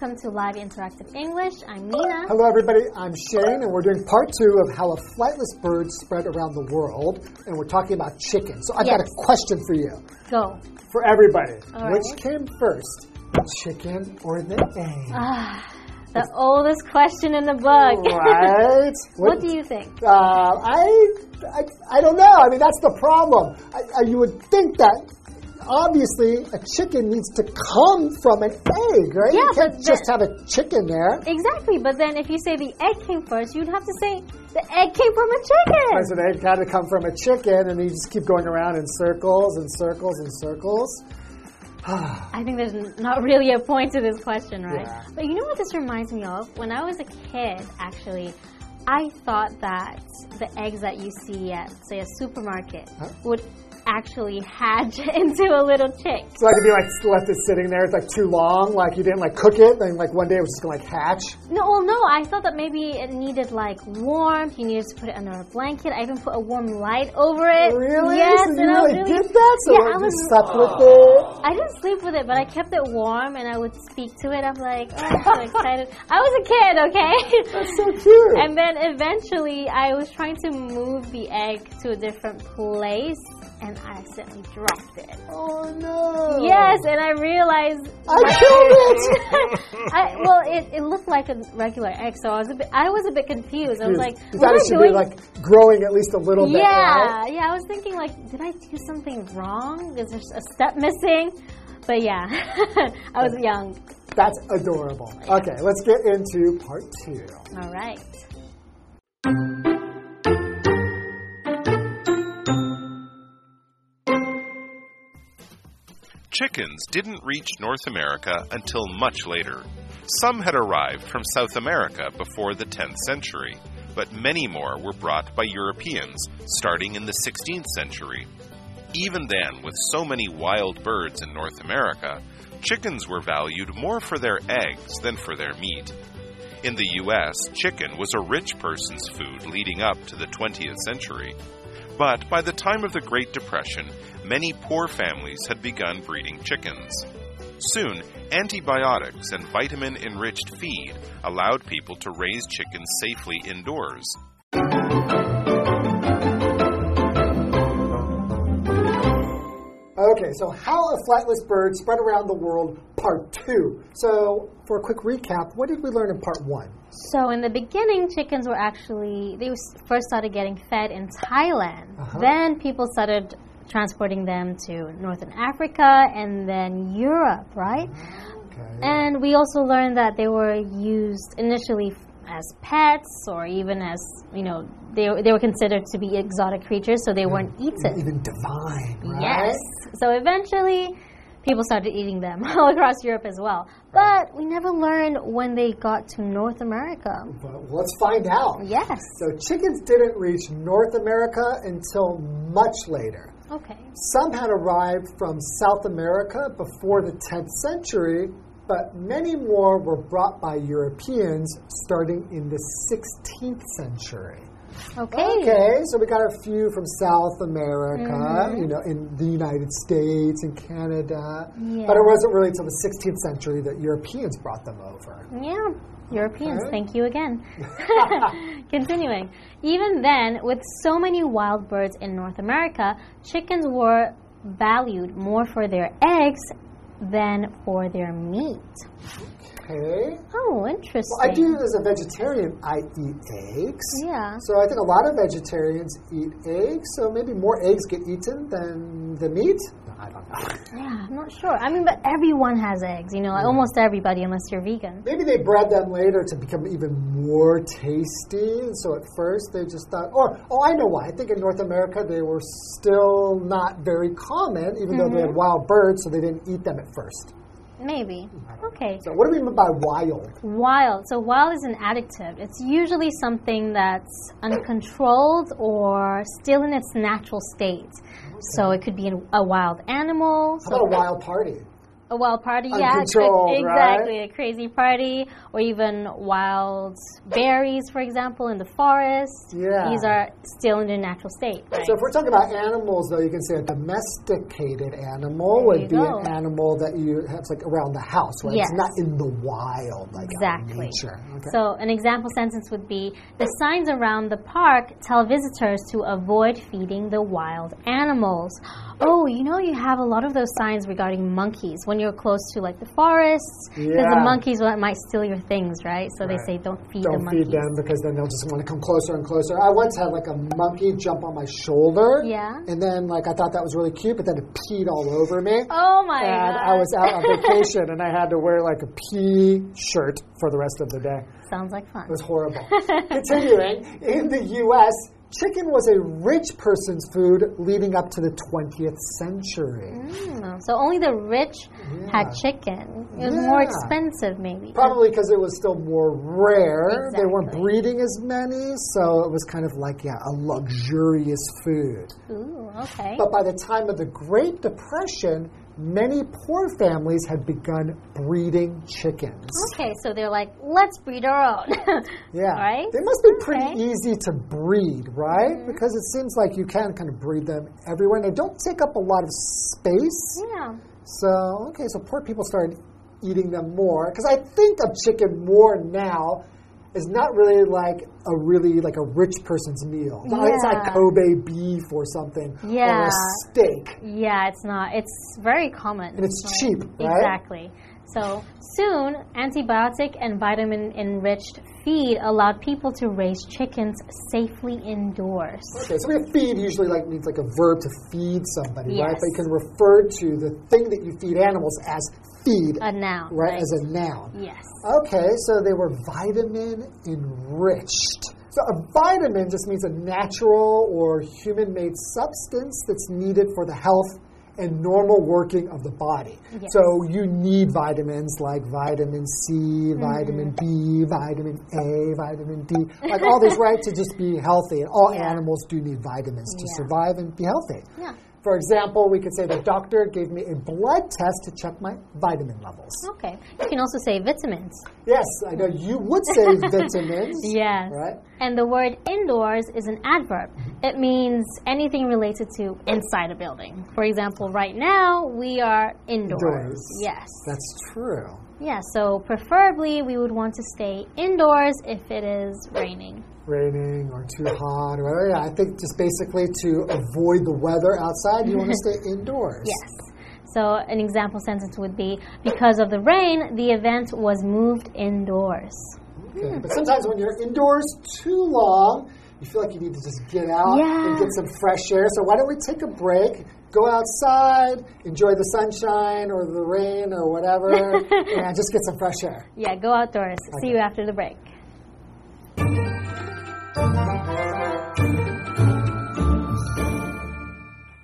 welcome to Live Interactive English. I'm Nina. Hello, everybody. I'm Shane, and we're doing part two of how a flightless bird spread around the world, and we're talking about chickens. So I've got a question for you, Go. for everybody. All Which right. came first, the chicken or the egg? Ah, the oldest question in the book. right? what do you think? Uh, I, I, I don't know. I mean, that's the problem. I, I, you would think that obviously a chicken needs to come from an egg, right? Yeah, you can't but just have a chicken there. Exactly, but then if you say the egg came first, you'd have to say the egg came from a chicken. Because an egg had to come from a chicken, and you just keep going around in circles and circles and circles. I think there's not really a point to this question, right? Yeah. But you know what this reminds me of? When I was a kid, actually, I thought that the eggs that you see at, say, a supermarket Huh? would actually hatch into a little chick. So like if you like left it sitting there, it's like too long, like you didn't like cook it, then like one day it was just gonna like hatch. No, well, no, I thought that maybe it needed like warmth. You needed to put it under a blanket. I even put a warm light over it. Really? Yes, so you and I really, really did that? So Yeah, I was- slept with it. I didn't sleep with it, but I kept it warm and I would speak to it. I'm like, oh, I'm so excited. I was a kid, okay? That's so cute. And then eventually I was trying to move the egg to a different place and I accidentally dropped it. oh no. Yes, and I realized I killed it. I, well, it, it looked like a regular egg, so I was a bit I was a bit confused. I was like, you thought it should doing? be like growing at least a little bit, yeah, right? yeah. I was thinking like, did I do something wrong? Is there a step missing? But yeah, I was young. That's adorable. Okay, let's get into part two. All right. Chickens didn't reach North America until much later. Some had arrived from South America before the 10th century, but many more were brought by Europeans starting in the 16th century. Even then, with so many wild birds in North America, chickens were valued more for their eggs than for their meat. In the US, chicken was a rich person's food leading up to the 20th century. But by the time of the Great Depression, many poor families had begun breeding chickens. Soon, antibiotics and vitamin enriched feed allowed people to raise chickens safely indoors. Okay, so how a flightless bird spread around the world, part two. So, for a quick recap, what did we learn in part one? So in the beginning, chickens were actually they first started getting fed in Thailand. Uh-huh. Then people started transporting them to northern Africa and then Europe, right? Okay. And we also learned that they were used initially as pets or even as, you know, they, they were considered to be exotic creatures, so they weren't eaten. Even divine, right? Yes. So eventually, people started eating them all across Europe as well. But we never learned when they got to North America. But let's find out. Yes. So, chickens didn't reach North America until much later. Okay. Some had arrived from South America before the 10th century, but many more were brought by Europeans starting in the 16th century. Okay. Okay, so we got a few from South America, Mm-hmm. you know, in the United States and Canada. Yeah. But it wasn't really until the 16th century that Europeans brought them over. Yeah. Europeans, Okay. thank you again. Continuing. Even then, with so many wild birds in North America, chickens were valued more for their eggs than for their meat. Okay. Oh, interesting. Well, I do, as a vegetarian, I eat eggs. Yeah. So I think a lot of vegetarians eat eggs, so maybe more eggs get eaten than the meat. I don't know. Yeah, I'm not sure. I mean, but everyone has eggs, you know, like almost everybody, unless you're vegan. Maybe they bred them later to become even more tasty. So at first they just thought, or, oh, I know why. I think in North America they were still not very common, even though they had mm-hmm. wild birds, so they didn't eat them at first. Maybe. Okay. So what do we mean by wild? Wild. So wild is an adjective. It's usually something that's uncontrolled or still in its natural state. So it could be a wild animal. How So about a wild party? A wild party, yeah, exactly, right? a crazy party, or even wild berries, for example, in the forest. Yeah. These are still in their natural state, right? So if we're talking about animals, though, you can say a domesticated animal There would be go. an animal that you have like around the house, right? Yes. It's not in the wild, like Exactly. nature. Okay. So, an example sentence would be The signs around the park tell visitors to avoid feeding the wild animals. Oh, you know, you have a lot of those signs regarding monkeys when you're close to like the forests, because Yeah. the monkeys might steal your things, right? So they say don't feed the Don't monkeys. feed them because then they'll just want to come closer and closer. I once had like a monkey jump on my shoulder. Yeah. And then like I thought that was really cute, but then it peed all over me. Oh my and god! I was out on vacation and I had to wear like a pee shirt for the rest of the day. Sounds like fun. It was horrible. Continuing, in the U.S., chicken was a rich person's food leading up to the 20th century. Mm, so only the rich had chicken. It was more expensive, maybe. Probably because it was still more rare. They weren't breeding as many, so it was kind of like, yeah, a luxurious food. Ooh, okay. But by the time of the Great Depression, many poor families had begun breeding chickens. Okay, so they're like, let's breed our own. Yeah. Right? They must be pretty Okay. Easy to breed, right? Mm-hmm. Because it seems like you can kind of breed them everywhere. And they don't take up a lot of space. yeah. So, okay, so poor people started eating them more. Because I think of chicken more now as not really like a really like a rich person's meal. Not It's like Kobe beef or something. Or Yeah. a steak. Yeah, it's not. It's very common. And it's Right. cheap, right? Exactly. So soon, antibiotic and vitamin enriched feed allowed people to raise chickens safely indoors. Okay, so we have feed usually like means like a verb to feed somebody, right? Yes. But you can refer to the thing that you feed animals as feed, A noun. right, as a noun. Yes. Okay, so they were vitamin enriched. So a vitamin just means a natural or human made substance that's needed for the health and normal working of the body. Yes. So you need vitamins like vitamin C, Mm-hmm. vitamin B, vitamin A, vitamin D, like all these, right, to just be healthy. And all Yeah. animals do need vitamins to Yeah. survive and be healthy. Yeah. For example, we could say the doctor gave me a blood test to check my vitamin levels. Okay. You can also say vitamins. Yes, I know you would say vitamins. Yes. Right? And the word indoors is an adverb. It means anything related to inside a building. For example, right now we are indoors. Indoors. Yes. That's true. Yeah, so preferably we would want to stay indoors if it is raining. Raining or too hot or whatever. Yeah, I think just basically to avoid the weather outside, you want to stay indoors. Yes. So an example sentence would be because of the rain, the event was moved indoors. Okay. But sometimes when you're indoors too long, you feel like you need to just get out Yeah. and get some fresh air. So why don't we take a break? Go outside, enjoy the sunshine or the rain or whatever, and just get some fresh air. Yeah, go outdoors. See you after the break.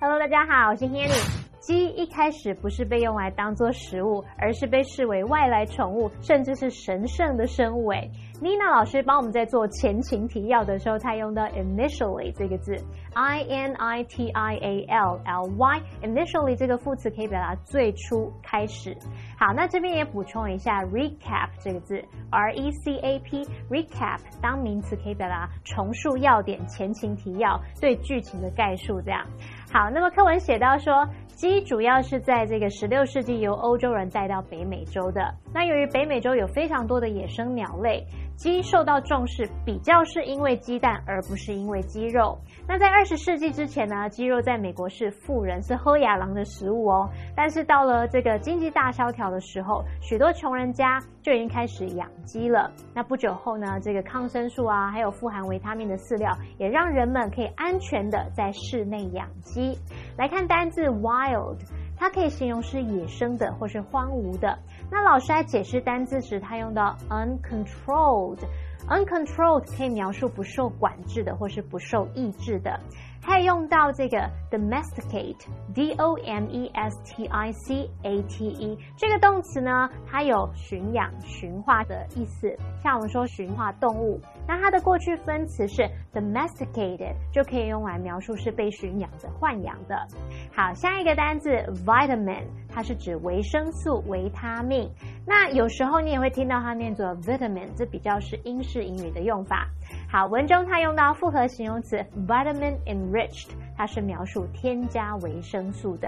Hello，大家好，我是 Hanny。 鸡一开始不是被用来当做食物，而是被视为外来宠物，甚至是神圣的生物。诶，Nina 老师帮我们在做前情提要的时候，才用到 initially 这个字，I N I T I A L L Y。initially 这个副词可以表达最初、开始。好，那这边也补充一下 recap 这个字，R E C A P recap 当名词可以表达重述要点、前情提要、对剧情的概述这样。好，那么课文写到说，鸡主要是在这个十六世纪由欧洲人带到北美洲的。那由于北美洲有非常多的野生鸟类，鸡受到重视，比较是因为鸡蛋，而不是因为鸡肉。那在二十世纪之前呢，鸡肉在美国是富人是喝雅郎的食物哦。但是到了这个经济大萧条的时候，许多穷人家就已经开始养鸡了。那不久后呢，这个抗生素啊，还有富含维他命的饲料，也让人们可以安全的在室内养鸡。来看单字 wild，它可以形容是野生的或是荒芜的。那老师在解释单字时，他用到 uncontrolled。uncontrolled 可以描述不受管制的或是不受抑制的。可以用到这个 domesticate，d o m e s t i c a t e 这个动词呢，它有驯养、驯化的意思。像我们说驯化动物，那它的过去分词是 domesticated，就可以用来描述是被驯养的、豢养的。好，下一个单字 vitamin，它是指维生素、维他命。那有时候你也会听到它念作 vitamin，这比较是英式英语的用法。好，文中它用到复合形容词 vitamin enriched，它是描述添加维生素的。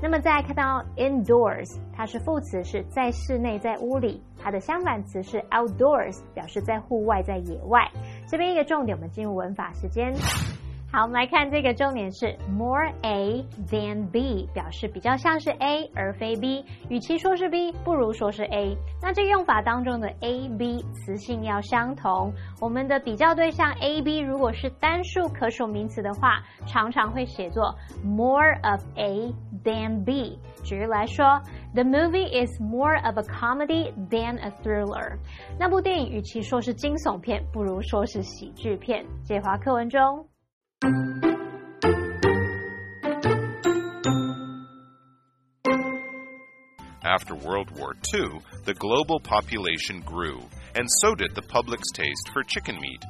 那么再看到 indoors，它是副词，是在室内，在屋里。它的相反词是 outdoors，表示在户外，在野外。这边一个重点，我们进入文法时间。好，我们来看这个重点是 more A than B，表示比较像是 A 而非 B。与其说是 B，不如说是 A。那这用法当中的 A、B 词性要相同。我们的比较对象 A、B 如果是单数可数名词的话，常常会写作 more of A than B。举例来说，The movie is more of a comedy than a thriller。那部电影与其说是惊悚片，不如说是喜剧片。解华课文中。After World War II, the global population grew, and so did the public's taste for chicken meat.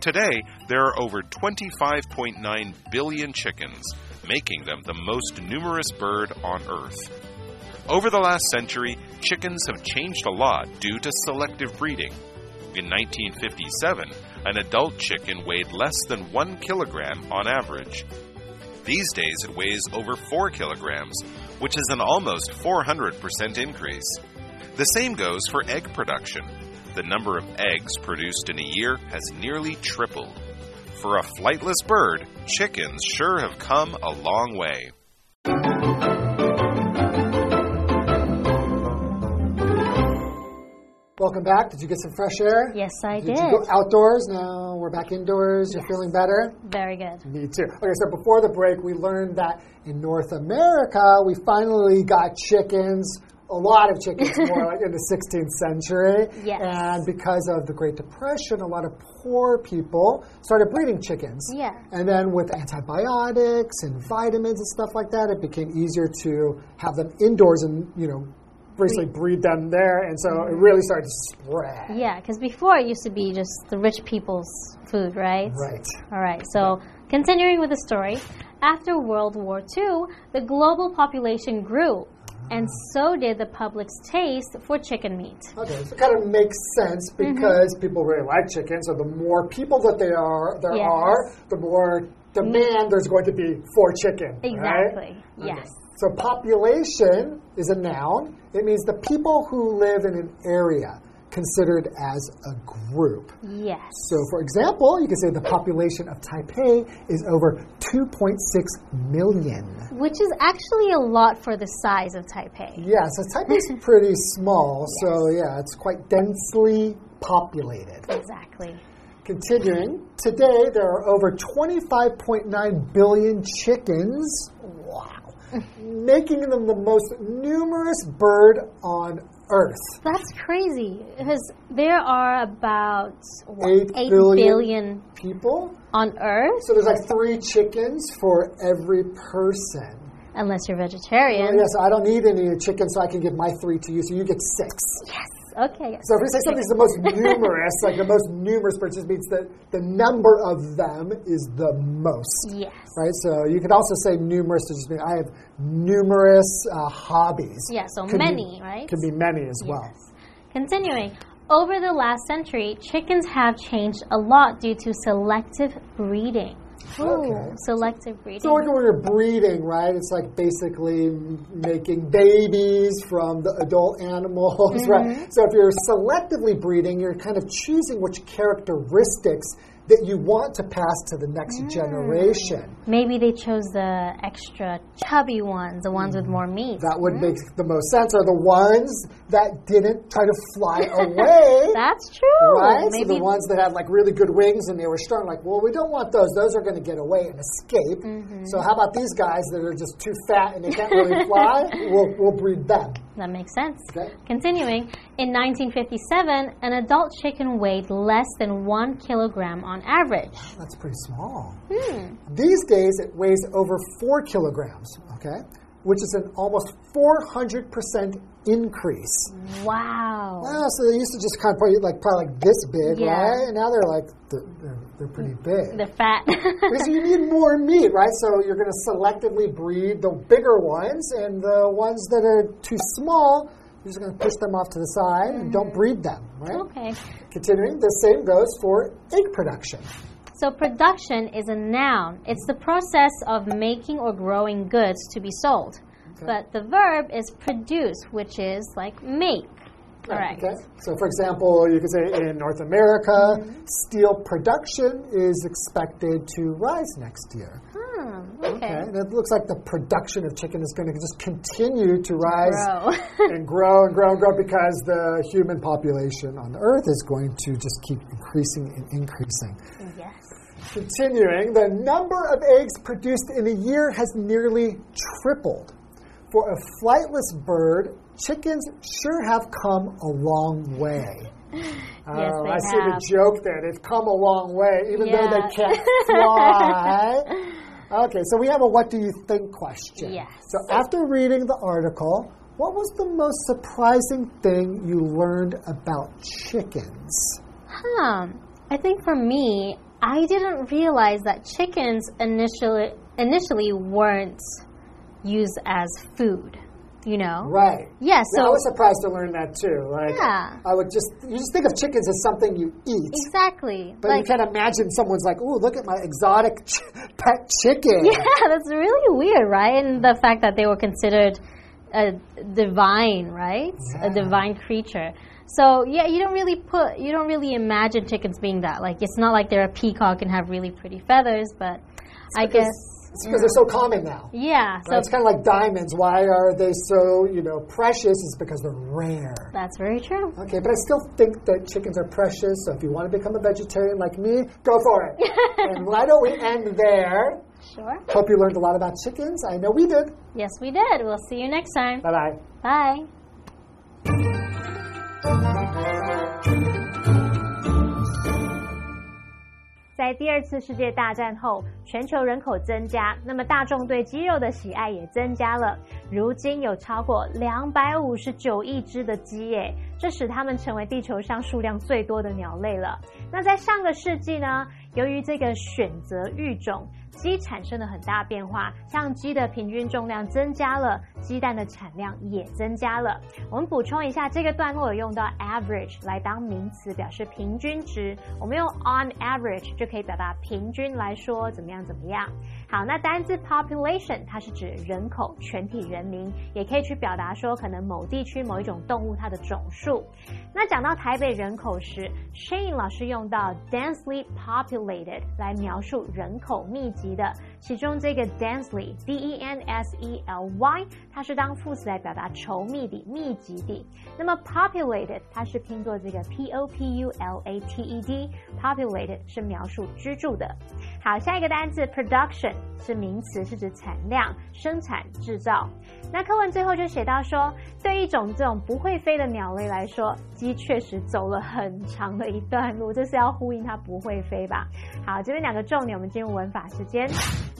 Today, there are over 25.9 billion chickens, making them the most numerous bird on Earth. Over the last century, chickens have changed a lot due to selective breeding. In 1957, an adult chicken weighed less than one kilogram on average. These days, it weighs over 4 kilograms, which is an almost 400% increase. The same goes for egg production. The number of eggs produced in a year has nearly tripled. For a flightless bird, chickens sure have come a long way. Welcome back. Did you get some fresh air? Yes, I did. did. you go outdoors? No, we're back indoors. You're feeling better? Very good. Me too. Okay, so before the break, we learned that in North America, we finally got chickens, a lot of chickens, more like in the 16th century. Yes. And because of the Great Depression, a lot of poor people started breeding chickens. Yeah. And then with antibiotics and vitamins and stuff like that, it became easier to have them indoors and, you know, basically breed them there. And so it really started to spread. Yeah, because before it used to be just the rich people's food, right? Right. All right, so continuing with the story, after World War II, the global population grew, and so did the public's taste for chicken meat. Okay, so it kind of makes sense Mm-hmm. because people really like chicken. So the more people that they are, there Yes. are, the more demand there's going to be for chicken. right? Exactly. Okay. Yes. So population is a noun. It means the people who live in an area considered as a group. Yes. So, for example, you can say the population of Taipei is over 2.6 million. Which is actually a lot for the size of Taipei. Yeah, so Taipei's pretty small, so yeah, it's quite densely populated. Exactly. Continuing, today there are over 25.9 billion chickens. Wow. Making them the most numerous bird on earth. That's crazy because there are about what, Eight eight billion. billion People? on Earth, So there's like three chickens for every person. unless you're vegetarian. yes, I don't need any chicken, so I can give my three to you, so you get six. Yes. Okay. So if we say something's the most numerous, like the most numerous birds, just means that the number of them is the most. Yes. Right? So you could also say numerous to just mean I have numerous uh, hobbies. Yeah, so Could be- many, right? Could be many as well. Yes. Continuing. Over the last century, chickens have changed a lot due to selective breeding. Ooh, Okay. selective breeding. So like when you're breeding, right? It's like basically making babies from the adult animals, Mm-hmm. right? So if you're selectively breeding, you're kind of choosing which characteristics that you want to pass to the next Mm. generation. Maybe they chose the extra chubby ones, the ones with more meat. That would make the most sense. Are the ones that didn't try to fly away. That's true. Right? So the ones that had like really good wings and they were strong, like, well, we don't want those. Those are going to get away and escape. Mm-hmm. So how about these guys that are just too fat and they can't really fly? we'll, we'll breed them. That makes sense. Okay. Continuing, in 1957, an adult chicken weighed less than one kilogram on average. That's pretty small. Hmm. These days, it weighs over four kilograms, okay? Which is an almost 400% increase. Wow. Wow, so they used to just kind of probably like probably like this big, Yeah. right? And now they're like they're, they're, they're pretty big. The fat. because you need more meat, right? So you're going to selectively breed the bigger ones, and the ones that are too small, you're just going to push them off to the side and don't mm-hmm. breed them, right? okay. Continuing, the same goes for egg production. So production is a noun. It's the process of making or growing goods to be sold. But the verb is produce, which is like make. Correct. Okay. So, for example, you could say in North America, steel production is expected to rise next year. Hmm, Okay. okay. And it looks like the production of chicken is going to just continue to rise Grow. and grow and grow and grow because the human population on the earth is going to just keep increasing and increasing. yes. Continuing, the number of eggs produced in a year has nearly tripled. For a flightless bird, chickens sure have come a long way. Oh, yes, Oh, they I see the joke there. They've come a long way, even though they can't fly. okay, so we have a what do you think question. Yes. So after reading the article, what was the most surprising thing you learned about chickens? Huh. I think for me, I didn't realize that chickens initially initially weren't used as food. You know? Right. Yeah. Yeah, I was surprised to learn that too. Like, Yeah. I would just you just think of chickens as something you eat, exactly. but you can't imagine someone's like, "Oh, look at my exotic ch- pet chicken." Yeah, that's really weird, right? And the fact that they were considered a divine, right? A divine creature. So yeah, you don't really put, you don't really imagine chickens being that. Like it's not like they're a peacock and have really pretty feathers, but I guess It's because they're so common now. yeah. So Right? It's kind of like diamonds. Why are they so you know precious? It's because they're rare. that's very true. Okay, but I still think that chickens are precious. So if you want to become a vegetarian like me, go for it. and why don't we end there? Sure. Hope you learned a lot about chickens. I know we did. Yes, we did. We'll see you next time. Bye bye. Bye. 在第二次世界大战后，全球人口增加，那么大众对鸡肉的喜爱也增加了。如今有超过两百五十九亿只的鸡，耶，这使它们成为地球上数量最多的鸟类了。那在上个世纪呢，由于这个选择育种，鸡产生了很大变化，像鸡的平均重量增加了，鸡蛋的产量也增加了。我们补充一下，这个段落有用到 average 来当名词，表示平均值。我们用 on average 就可以表达平均来说怎么样怎么样。好，那单字 population 它是指人口、全体人民，也可以去表达说可能某地区某一种动物它的总数。那讲到台北人口时，Shane 老师用到 densely populated 来描述人口密集的，其中这个 densely d e n s e l y 它是当副词来表达稠密的、密集的。那么 populated 它是拼作这个 p o p u l a t e d populated 是描述居住的。好，下一个单词 production 是名词，是指产量、生产、制造。那课文最后就写到说，对一种这种不会飞的鸟类来说，鸡确实走了很长的一段路，这是要呼应它不会飞吧？好，这边两个重点，我们进入文法时间。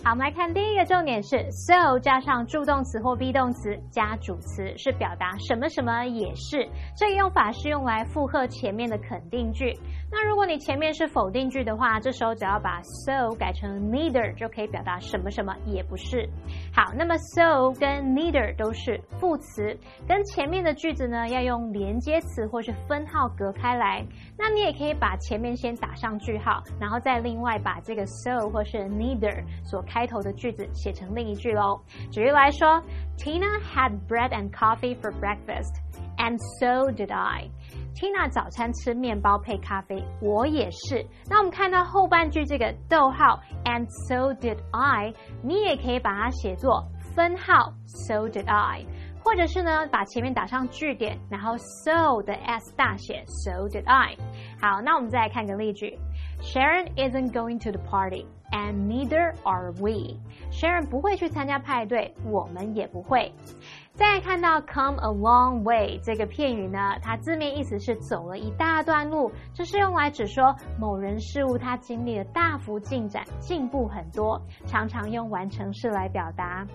好，我们来看第一个重点是 so 加上助动词或 be 动词加主词，是表达什么什么也是。这个用法是用来附和前面的肯定句。那如果你前面是否定句的话，这时候只要把 so 改成 neither 就可以表达什么什么也不是。好，那么 so 跟 neither 都是副词，跟前面的句子呢要用连接词或是分号隔开来。那你也可以把前面先打上句号，然后再另外把这个 so 或是 neither 所开头的句子写成另一句喽。举例来说，Tina had bread and coffee for breakfast, and so did I. Tina 早餐吃面包配咖啡，我也是。那我们看到后半句这个逗号，and so did I，你也可以把它写作分号，so did I，或者是呢把前面打上句点，然后 so 的 s 大写，so did I。好，那我们再来看个例句 Sharon isn't going to the party, and neither are we. Sharon 不会去参加派对，我们也不会。再看到 come a long way 这个片语呢，它字面意思是走了一大段路，这是用来指说某人事物它经历了大幅进展，进步很多，常常用完成式来表达。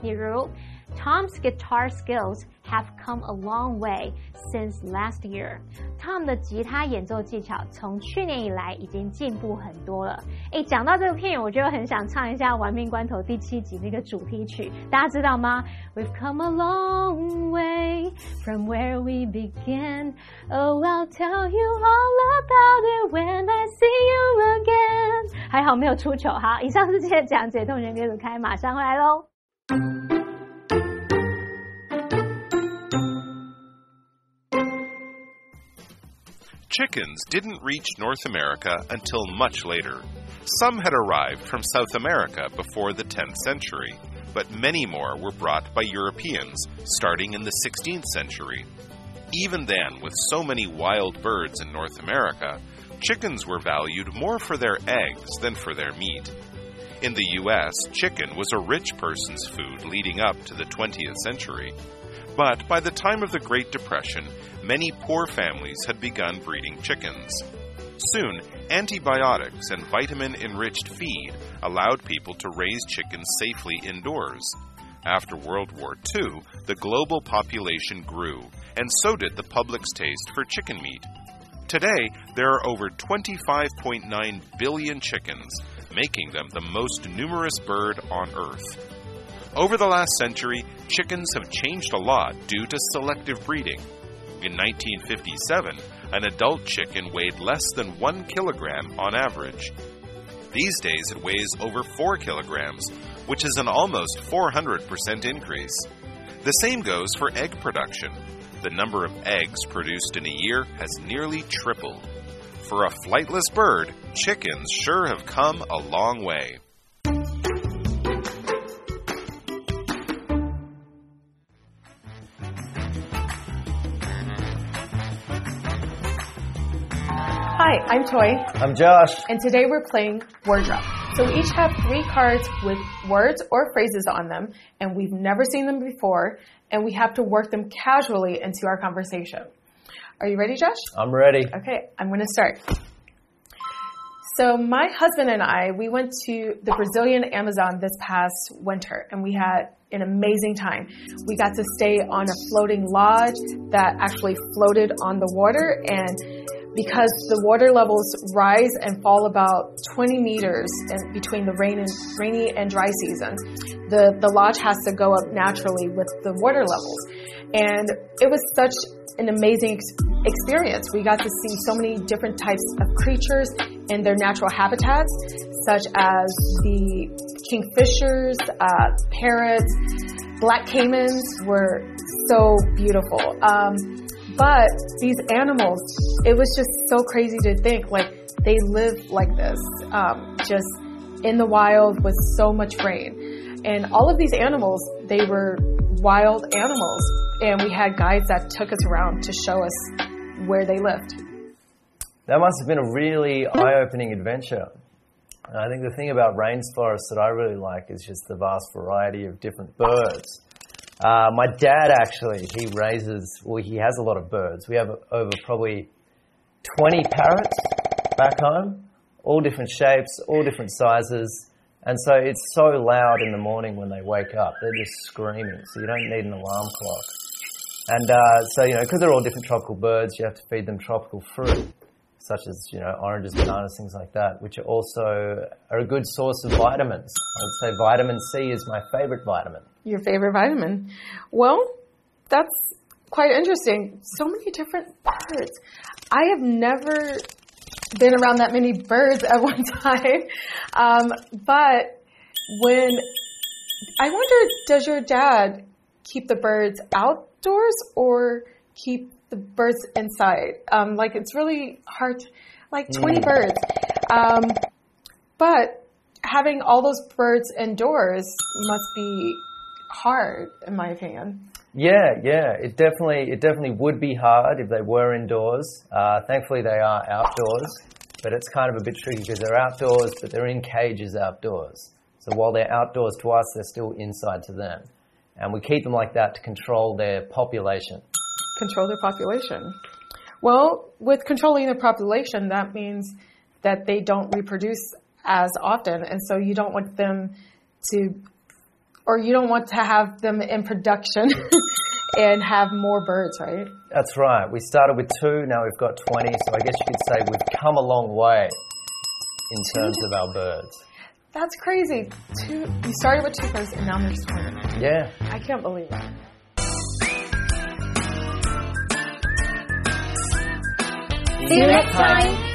比如 Tom's guitar skills have come a long way since last year. Tom 的吉他演奏技巧从去年以来已经进步很多了。诶，讲到这个片语，我就很想唱一下《玩命关头》第七集那个主题曲，大家知道吗？We've come a long way from where we began. Oh, I'll tell you all about it when I see you again. 还好没有出糗。好，以上是今天讲解同学跟子开，马上回来喽。 Chickens didn't reach North America until much later. Some had arrived from South America before the 10th century, but many more were brought by Europeans starting in the 16th century. Even then, with so many wild birds in North America, chickens were valued more for their eggs than for their meat. In the US, chicken was a rich person's food leading up to the 20th century. But by the time of the Great Depression, many poor families had begun breeding chickens. Soon, antibiotics and vitamin enriched feed allowed people to raise chickens safely indoors. After World War II, the global population grew, and so did the public's taste for chicken meat. Today, there are over 25.9 billion chickens, making them the most numerous bird on Earth. Over the last century, chickens have changed a lot due to selective breeding. In 1957, an adult chicken weighed less than one kilogram on average. These days, it weighs over 4 kilograms, which is an almost 400% increase. The same goes for egg production. The number of eggs produced in a year has nearly tripled. For a flightless bird, chickens sure have come a long way. Hi, I'm Toy. I'm Josh. And today we're playing Word Drop. So we each have three cards with words or phrases on them, and we've never seen them before, and we have to work them casually into our conversation. Are you ready, Josh? I'm ready. Okay, I'm going to start. So my husband and I, we went to the Brazilian Amazon this past winter, and we had an amazing time. We got to stay on a floating lodge that actually floated on the water and because the water levels rise and fall about 20 meters in between the rain and, rainy and dry season. The, the lodge has to go up naturally with the water levels. And it was such an amazing ex- experience. We got to see so many different types of creatures in their natural habitats, such as the kingfishers, uh, parrots, black caimans were so beautiful. Um, but these animals, it was just so crazy to think like they live like this, um, just in the wild with so much rain. And all of these animals, they were wild animals. And we had guides that took us around to show us where they lived. That must have been a really eye opening adventure. And I think the thing about rainforests that I really like is just the vast variety of different birds. Uh, my dad actually, he raises, well, he has a lot of birds. We have over probably 20 parrots back home, all different shapes, all different sizes. And so it's so loud in the morning when they wake up. They're just screaming, so you don't need an alarm clock. And uh, so, you know, because they're all different tropical birds, you have to feed them tropical fruit, such as, you know, oranges, bananas, things like that, which are also are a good source of vitamins. I would say vitamin C is my favorite vitamin your favorite vitamin. Well, that's quite interesting. So many different birds. I have never been around that many birds at one time. Um, but when I wonder, does your dad keep the birds outdoors or keep the birds inside? Um, like it's really hard, to, like 20 mm. birds. Um, but having all those birds indoors must be hard, in my opinion. Yeah, yeah, it definitely it definitely would be hard if they were indoors. Uh, thankfully, they are outdoors. but it's kind of a bit tricky because they're outdoors, but they're in cages outdoors. So while they're outdoors to us, they're still inside to them. And we keep them like that to control their population. Control their population. Well, with controlling their population, that means that they don't reproduce as often, and so you don't want them to, or you don't want to have them in production and have more birds, right? That's right. We started with two, now we've got 20, so I guess you could say we've come a long way in terms of our birds. That's crazy. Two, you started with two birds, and now there's 20. Yeah. I can't believe that. See you next time.